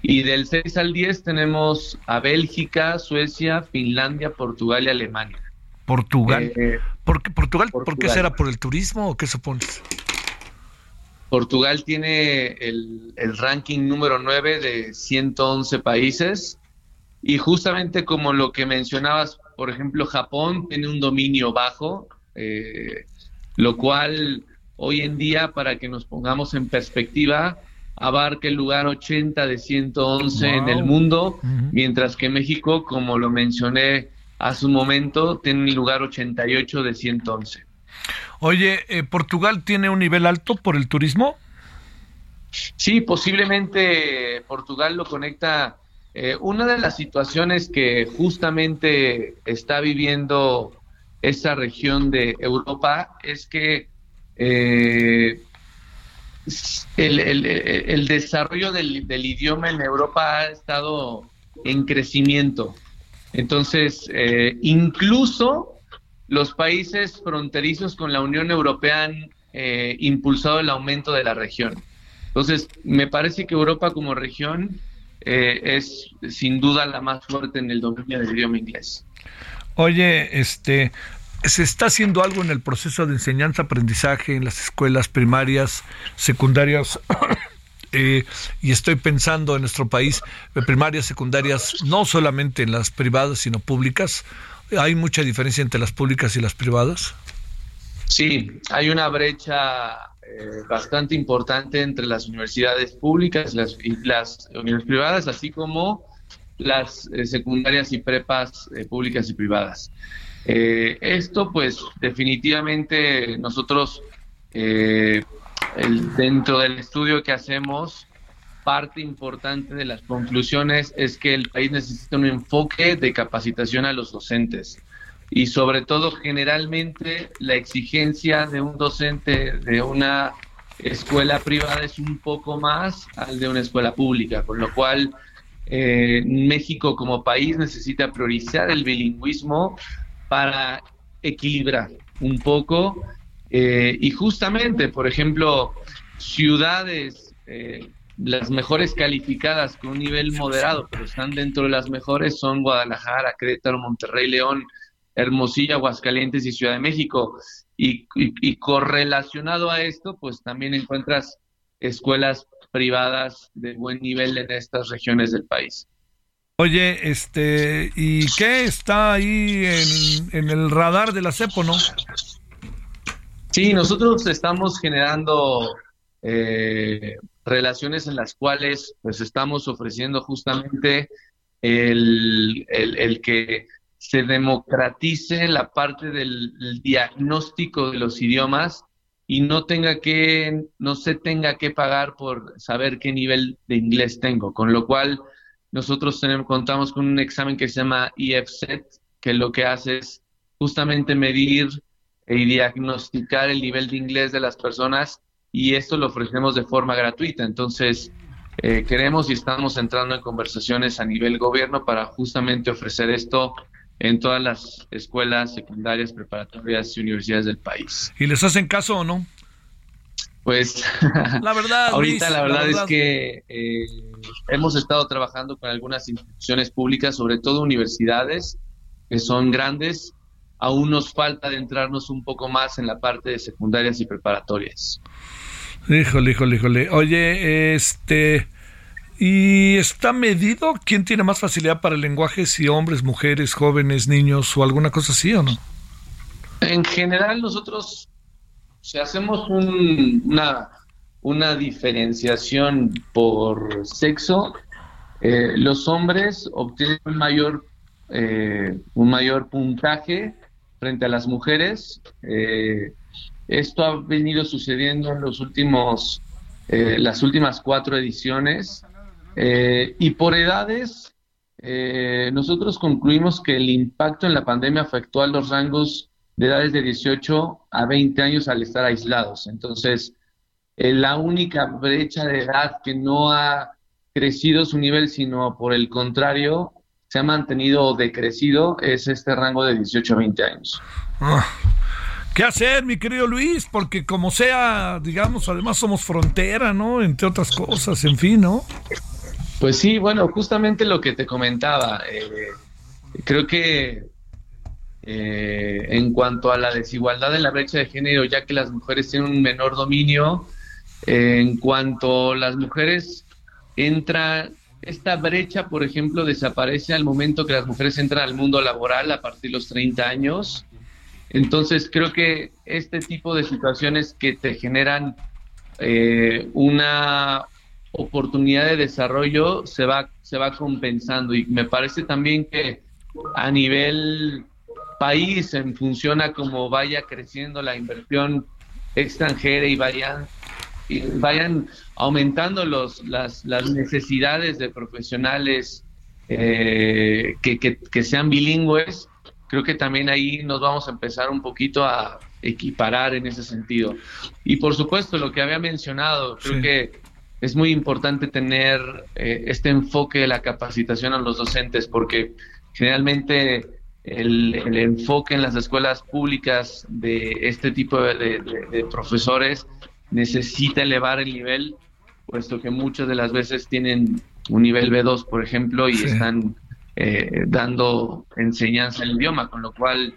S11: Y del 6 al 10 tenemos a Bélgica, Suecia, Finlandia, Portugal y Alemania.
S8: Portugal.
S11: Eh,
S8: ¿Por qué, Portugal, ¿Por qué
S11: Portugal.
S8: será? ¿Por el turismo o qué supones?
S11: Portugal tiene el, el ranking número 9 de 111 países y justamente como lo que mencionabas, por ejemplo, Japón tiene un dominio bajo, eh, lo cual hoy en día, para que nos pongamos en perspectiva, abarca el lugar 80 de 111 en el
S8: Wow.
S11: mundo, mientras que México, como lo mencioné hace un momento, tiene el lugar 88 de 111.
S8: Oye, eh, ¿Portugal tiene un nivel alto por el turismo?
S11: Sí, posiblemente Portugal lo conecta. eh, una de las situaciones que justamente está viviendo esa región de Europa es que eh, el, desarrollo del, idioma en Europa ha estado en crecimiento. Entonces, incluso los países fronterizos con la Unión Europea han eh, impulsado el aumento de la región. Entonces, me parece que Europa como región eh, es sin duda la más fuerte en el dominio del idioma inglés.
S8: Oye, este, ¿se está haciendo algo en el proceso de enseñanza-aprendizaje en las escuelas primarias, secundarias? Eh, y estoy pensando en nuestro país, primarias, secundarias, no solamente en las privadas, sino públicas. ¿Hay mucha diferencia entre las públicas y las privadas?
S11: Sí, hay una brecha eh, bastante importante entre las universidades públicas las- y las universidades privadas, así como las eh, secundarias y prepas eh, públicas y privadas. Esto, pues, definitivamente nosotros, el- dentro del estudio que hacemos, parte importante de las conclusiones es que el país necesita un enfoque de capacitación a los docentes y sobre todo generalmente la exigencia de un docente de una escuela privada es un poco más al de una escuela pública, con lo cual eh, México como país necesita priorizar el bilingüismo para equilibrar un poco eh, y justamente, por ejemplo, ciudades eh, las mejores calificadas con un nivel moderado, pero están dentro de las mejores son Guadalajara, Querétaro, Monterrey, León, Hermosillo, Aguascalientes y Ciudad de México. Y, y- y correlacionado a esto, pues también encuentras escuelas privadas de buen nivel en estas regiones del país.
S8: Oye, este, ¿y qué está ahí en, en el radar de la CEPO, no?
S11: Sí, nosotros estamos generando eh, relaciones en las cuales pues estamos ofreciendo justamente el, el- el que se democratice la parte del, diagnóstico de los idiomas y no tenga que, no se tenga que pagar por saber qué nivel de inglés tengo, con lo cual nosotros tenemos, contamos con un examen que se llama EFSET, que lo que hace es justamente medir y diagnosticar el nivel de inglés de las personas y esto lo ofrecemos de forma gratuita. Entonces, eh, queremos y estamos entrando en conversaciones a nivel gobierno para justamente ofrecer esto en todas las escuelas secundarias, preparatorias y universidades del país.
S8: ¿Y les hacen caso o no?
S11: Pues
S8: La verdad,
S11: ahorita
S8: Luis,
S11: la verdad,
S8: la verdad.
S11: es que eh, hemos estado trabajando con algunas instituciones públicas, sobre todo universidades, que son grandes. Aún nos falta adentrarnos un poco más en la parte de secundarias y preparatorias.
S8: Híjole, híjole, híjole. Oye, este, ¿y está medido quién tiene más facilidad para el lenguaje, si hombres, mujeres, jóvenes, niños o alguna cosa así o no?
S11: En general, nosotros si hacemos un- una, una diferenciación por sexo, eh, los hombres obtienen un mayor, eh, un mayor puntaje frente a las mujeres. Eh, esto ha venido sucediendo en los últimos, eh, las últimas cuatro ediciones. Eh, y por edades, nosotros concluimos que el impacto en la pandemia afectó a los rangos de edades de 18 a 20 años al estar aislados. Entonces, la única brecha de edad que no ha crecido su nivel, sino por el contrario, se ha mantenido o decrecido, es este rango de 18 a 20 años.
S8: Ah, ¿Qué hacer, mi querido Luis? Porque como sea, digamos, además somos frontera, ¿no? Entre otras cosas, en fin, ¿no?
S11: Pues sí, bueno, justamente lo que te comentaba, eh, creo que eh, en cuanto a la desigualdad de la brecha de género, ya que las mujeres tienen un menor dominio. Eh, en cuanto las mujeres entran, esta brecha, por ejemplo, desaparece al momento que las mujeres entran al mundo laboral a partir de los 30 años. Entonces, creo que este tipo de situaciones que te generan eh, una oportunidad de desarrollo se va, se va compensando. Y me parece también que a nivel país, en función a cómo vaya creciendo la inversión extranjera y vayan, y vayan aumentando los, las, las necesidades de profesionales eh, que, que, que sean bilingües, creo que también ahí nos vamos a empezar un poquito a equiparar en ese sentido. Y por supuesto, lo que había mencionado, creo
S8: Sí.
S11: que es muy importante tener eh, este enfoque de la capacitación a los docentes, porque generalmente el, el enfoque en las escuelas públicas de este tipo de, de- de profesores necesita elevar el nivel, puesto que muchas de las veces tienen un nivel B2, por ejemplo, y
S8: Sí.
S11: están eh, dando enseñanza en el idioma, con lo cual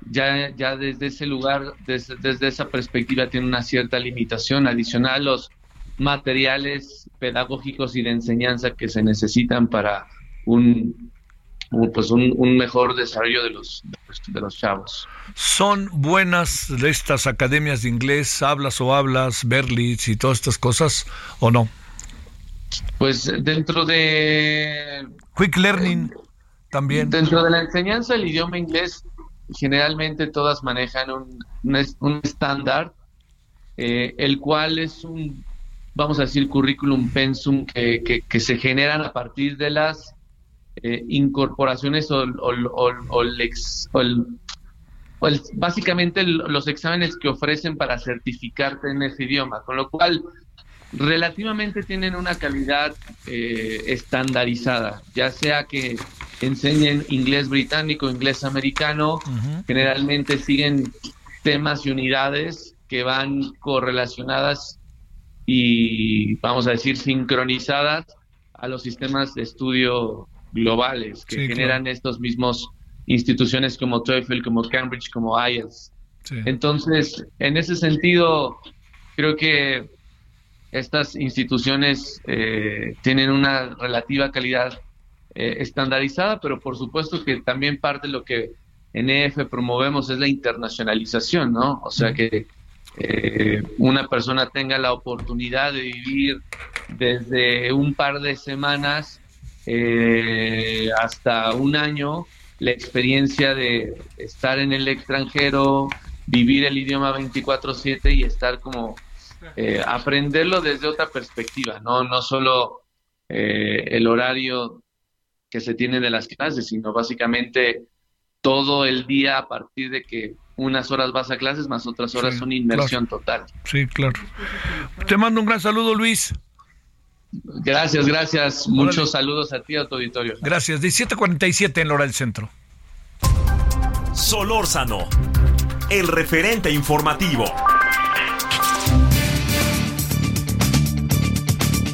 S11: ya, ya desde ese lugar, desde, desde esa perspectiva, tiene una cierta limitación adicional a los materiales pedagógicos y de enseñanza que se necesitan para un, pues un, un mejor desarrollo de los, de los, de los chavos.
S8: ¿Son buenas de estas academias de inglés, hablas o hablas, Berlitz y todas estas cosas o no?
S11: Pues dentro de
S8: Quick Learning también.
S11: Dentro de la enseñanza del idioma inglés, generalmente todas manejan un, un es- un estándar, eh, el cual es un, vamos a decir, currículum pensum que, que- que se generan a partir de las eh, incorporaciones o, o- o- o el ex- o el- o el- básicamente los exámenes que ofrecen para certificarte en ese idioma, con lo cual relativamente tienen una calidad eh, estandarizada, ya sea que enseñen inglés británico, inglés americano, generalmente siguen temas y unidades que van correlacionadas y, vamos a decir, sincronizadas a los sistemas de estudio globales que
S8: Sí,
S11: generan estos mismos instituciones como TOEFL, como Cambridge, como IELTS. Entonces, en ese sentido, creo que estas instituciones eh, tienen una relativa calidad eh, estandarizada, pero por supuesto que también parte de lo que en EF promovemos es la internacionalización, ¿no? O sea, que eh, una persona tenga la oportunidad de vivir desde un par de semanas eh, hasta un año la experiencia de estar en el extranjero, vivir el idioma 24/7 y estar como eh, aprenderlo desde otra perspectiva, no, no solo eh, el horario que se tiene de las clases, sino básicamente todo el día a partir de que unas horas vas a clases más otras horas
S8: Sí,
S11: son inmersión total.
S8: Sí, claro. Te mando un gran saludo, Luis.
S11: Gracias, gracias. Muchos saludos a ti, a tu auditorio.
S8: Gracias. 17:47 en la hora del centro.
S1: Solórzano, el referente informativo.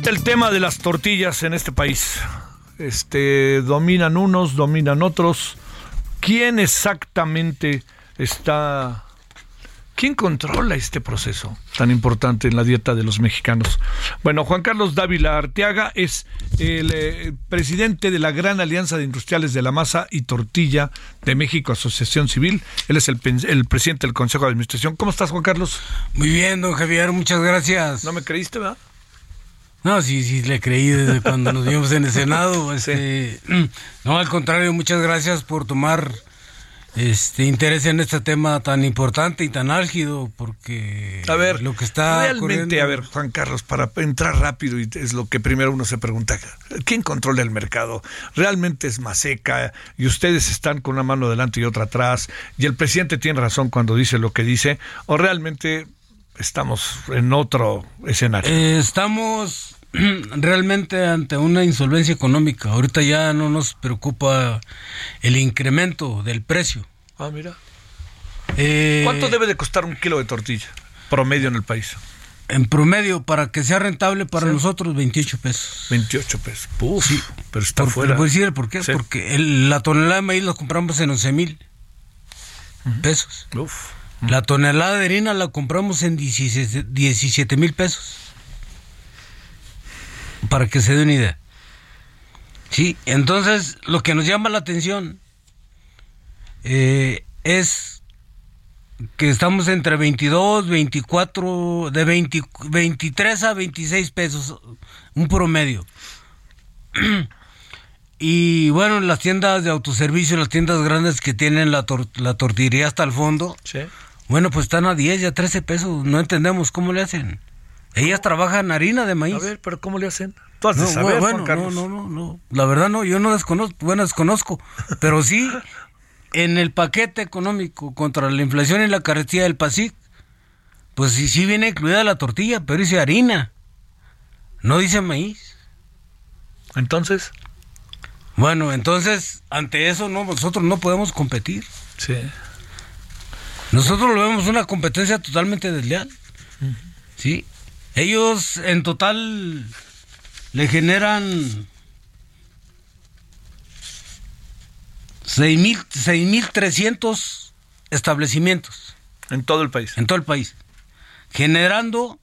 S8: El tema de las tortillas en este país. Este, dominan unos, dominan otros. ¿Quién exactamente está ¿Quién controla este proceso tan importante en la dieta de los mexicanos? Bueno, Juan Carlos Dávila Arteaga es el eh, presidente de la Gran Alianza de Industriales de la Masa y Tortilla de México, Asociación Civil. Él es el, presidente del Consejo de Administración. ¿Cómo estás, Juan Carlos?
S12: Muy bien, don Javier, muchas gracias.
S8: ¿No me creíste, verdad?
S12: No, sí, sí, le creí desde cuando nos vimos en el Senado. Este, No, al contrario, muchas gracias por tomar este interés en este tema tan importante y tan álgido, porque
S8: A ver,
S12: lo que está
S8: realmente,
S12: ocurriendo-
S8: a ver, Juan Carlos, para entrar rápido, y es lo que primero uno se pregunta, ¿quién controla el mercado? ¿Realmente es Maseca y ustedes están con una mano delante y otra atrás y el presidente tiene razón cuando dice lo que dice? ¿O realmente estamos en otro escenario?
S12: Eh, estamos realmente ante una insolvencia económica. Ahorita ya no nos preocupa el incremento del precio.
S8: Ah, mira.
S12: Eh,
S8: ¿Cuánto debe de costar un kilo de tortilla promedio en el país?
S12: En promedio, para que sea rentable para nosotros, 28 pesos.
S8: 28 pesos. Uf, pero está
S12: Por-
S8: fuera.
S12: le voy a decir el por qué.
S8: Sí.
S12: Porque el- la tonelada de maíz la compramos en 11 mil. pesos. La tonelada de harina la compramos en 17 mil pesos. Para que se dé una idea. Sí, entonces lo que nos llama la atención eh, es que estamos entre 22, 24, de 20 23 a 26 pesos, un promedio. Y bueno, las tiendas de autoservicio, las tiendas grandes que tienen la, tor- la tortillería hasta el fondo, bueno, pues están a 10 y a 13 pesos. No entendemos cómo le hacen. Ellas trabajan harina de maíz.
S8: A ver, pero ¿cómo le hacen? Tú has de
S12: No,
S8: saber,
S12: bueno,
S8: Juan Carlos.
S12: no, no, no, no. La verdad no, yo no desconozco, bueno, desconozco, pero sí en el paquete económico contra la inflación y la carestía del PASIC, pues sí, sí viene incluida la tortilla, pero dice harina, no dice maíz.
S8: Entonces,
S12: Bueno, entonces, ante eso no, nosotros no podemos competir.
S8: Sí.
S12: Nosotros lo vemos una competencia totalmente desleal. Sí. Ellos en total le generan 6.000 6.300 establecimientos.
S8: En todo el país.
S12: En todo el país. Generando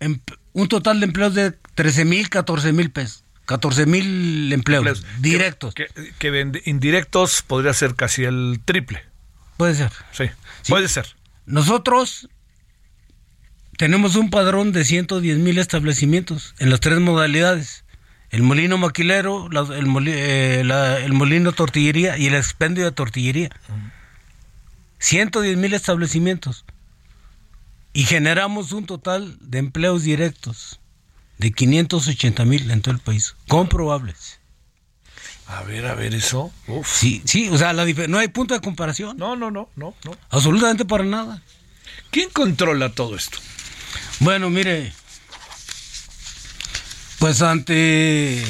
S12: em- un total de empleos de 13.000, 14.000 pesos. 14.000 empleos,
S8: Empleos.
S12: directos.
S8: Que, indirectos podría ser casi el triple.
S12: Puede ser.
S8: Sí, puede ser.
S12: Nosotros tenemos un padrón de 110 mil establecimientos en las tres modalidades. El molino maquilero, la- el, moli- eh, la- el molino tortillería y el expendio de tortillería. 110 mil establecimientos. Y generamos un total de empleos directos de 580 mil en todo el país. Comprobables.
S8: A ver, a ver eso.
S12: Sí, sí, o sea, la no hay punto de comparación.
S8: No, no, no, no, no.
S12: Absolutamente para nada.
S8: ¿Quién controla todo esto?
S12: Bueno, mire, pues ante...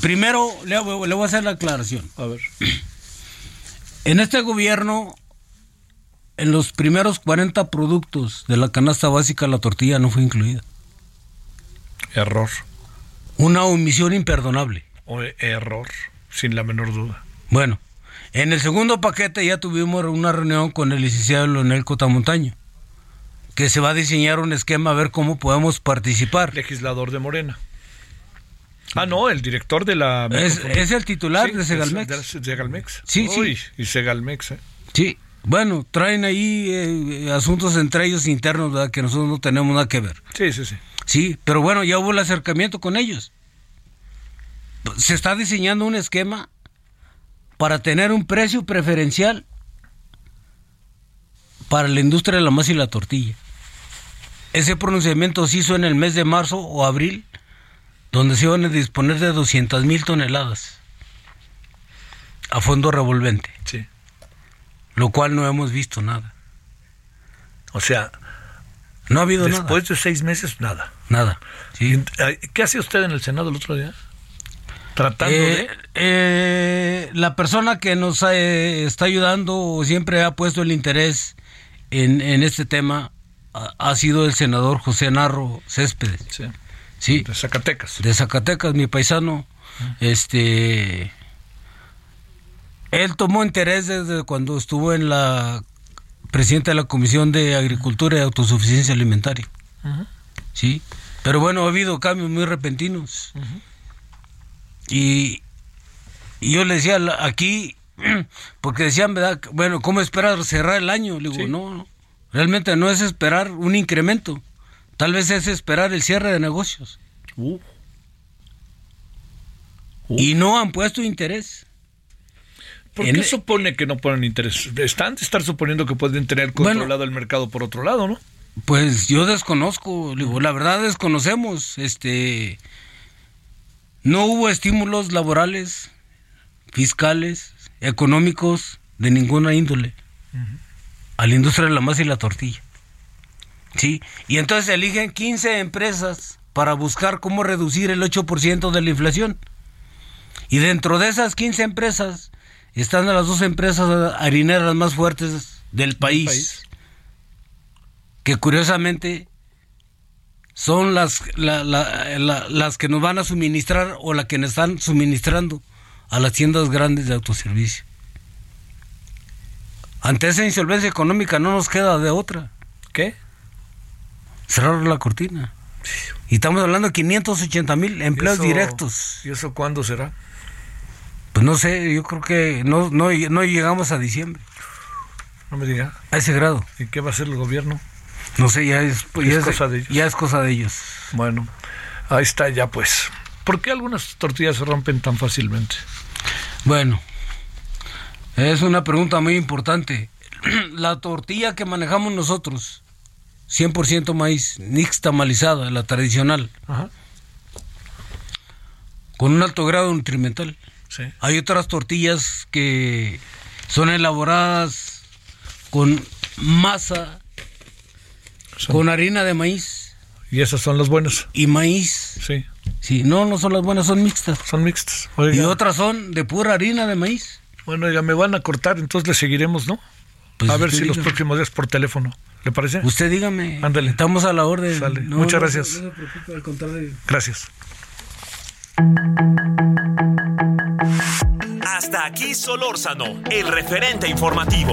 S12: Primero le, voy- le voy a hacer la aclaración.
S8: A ver.
S12: En este gobierno, en los primeros 40 productos de la canasta básica, la tortilla no fue incluida.
S8: Error.
S12: Una omisión imperdonable.
S8: O error, sin la menor duda.
S12: Bueno, en el segundo paquete ya tuvimos una reunión con el licenciado Leonel Cotamontaño, que se va a diseñar un esquema a ver cómo podemos participar.
S8: Legislador de Morena. Ah, no, el director de la...
S12: Es- es el titular
S8: Sí,
S12: de Segalmex.
S8: De, Segalmex.
S12: Sí, sí.
S8: Uy, Y Segalmex, ¿eh?
S12: Sí, bueno, traen ahí eh, asuntos entre ellos internos, ¿verdad? Que nosotros no tenemos nada que ver.
S8: Sí, sí, sí.
S12: Sí, pero bueno, ya hubo el acercamiento con ellos. Se está diseñando un esquema para tener un precio preferencial para la industria de la masa y la tortilla. Ese pronunciamiento se hizo en el mes de marzo o abril, donde se iban a disponer de 200 mil toneladas a fondo revolvente.
S8: Sí.
S12: Lo cual no hemos visto nada.
S8: O sea,
S12: no ha habido
S8: después de seis meses, nada.
S12: Nada. Sí.
S8: ¿Qué hacía usted en el Senado el otro día? Tratando
S12: Eh,
S8: de...
S12: eh, la persona que nos eh, está ayudando siempre ha puesto el interés en, en este tema ha, sido el senador José Narro Céspedes.
S8: Sí.
S12: Sí.
S8: De Zacatecas.
S12: De Zacatecas, mi paisano. Este. Él tomó interés desde cuando estuvo en la presidenta de la Comisión de Agricultura y Autosuficiencia Alimentaria. Sí. Pero bueno, ha habido cambios muy repentinos. Y, y yo le decía aquí, porque decían, ¿verdad? Bueno, ¿cómo esperar cerrar el año? Le digo, no, no, realmente no es esperar un incremento. Tal vez es esperar el cierre de negocios. Y no han puesto interés.
S8: ¿Por
S12: En-
S8: qué supone que no ponen interés? Están de estar suponiendo que pueden tener controlado el mercado por otro lado, ¿no?
S12: Pues yo desconozco, digo, la verdad desconocemos, este, no hubo estímulos laborales, fiscales, económicos, de ninguna índole, a la industria de la masa y la tortilla. Sí, y entonces eligen 15 empresas para buscar cómo reducir el 8% de la inflación. Y dentro de esas 15 empresas están las dos empresas harineras más fuertes del país,
S8: país.
S12: que curiosamente son las, la- la- la- las que nos van a suministrar o las que nos están suministrando a las tiendas grandes de autoservicio. Ante esa insolvencia económica no nos queda de otra.
S8: ¿Qué?
S12: Cerrar la cortina. Y estamos hablando de 580 mil empleos
S8: eso-
S12: directos.
S8: ¿Y eso cuándo será?
S12: Pues no sé, yo creo que no, no, no llegamos a diciembre.
S8: No me diga.
S12: A ese grado.
S8: ¿Y qué va a hacer el gobierno?
S12: No sé, ya es,
S8: Es
S12: ya es-
S8: cosa de ellos.
S12: ya es cosa de ellos.
S8: Bueno, ahí está ya pues. ¿Por qué algunas tortillas se rompen tan fácilmente?
S12: Bueno, es una pregunta muy importante. La tortilla que manejamos nosotros, 100% maíz, nixtamalizada, la tradicional,
S8: Ajá.
S12: con un alto grado nutrimental.
S8: Sí.
S12: Hay otras tortillas que son elaboradas con masa, con harina de maíz.
S8: Y esas son las buenas.
S12: Y maíz.
S8: Sí.
S12: Sí, no, no son las buenas, son mixtas.
S8: Son mixtas.
S12: Y otras son de pura harina de maíz.
S8: Bueno, oiga, me van a cortar, entonces le seguiremos, ¿no?
S12: Pues
S8: a ver si los próximos días por teléfono. ¿Le parece?
S12: Usted dígame.
S8: Ándale.
S12: Estamos a la orden.
S8: Sale.
S12: No,
S8: Muchas
S12: no,
S8: gracias.
S12: no se preocupe, al contrario.
S8: Gracias.
S1: Hasta aquí Solórzano, el referente informativo.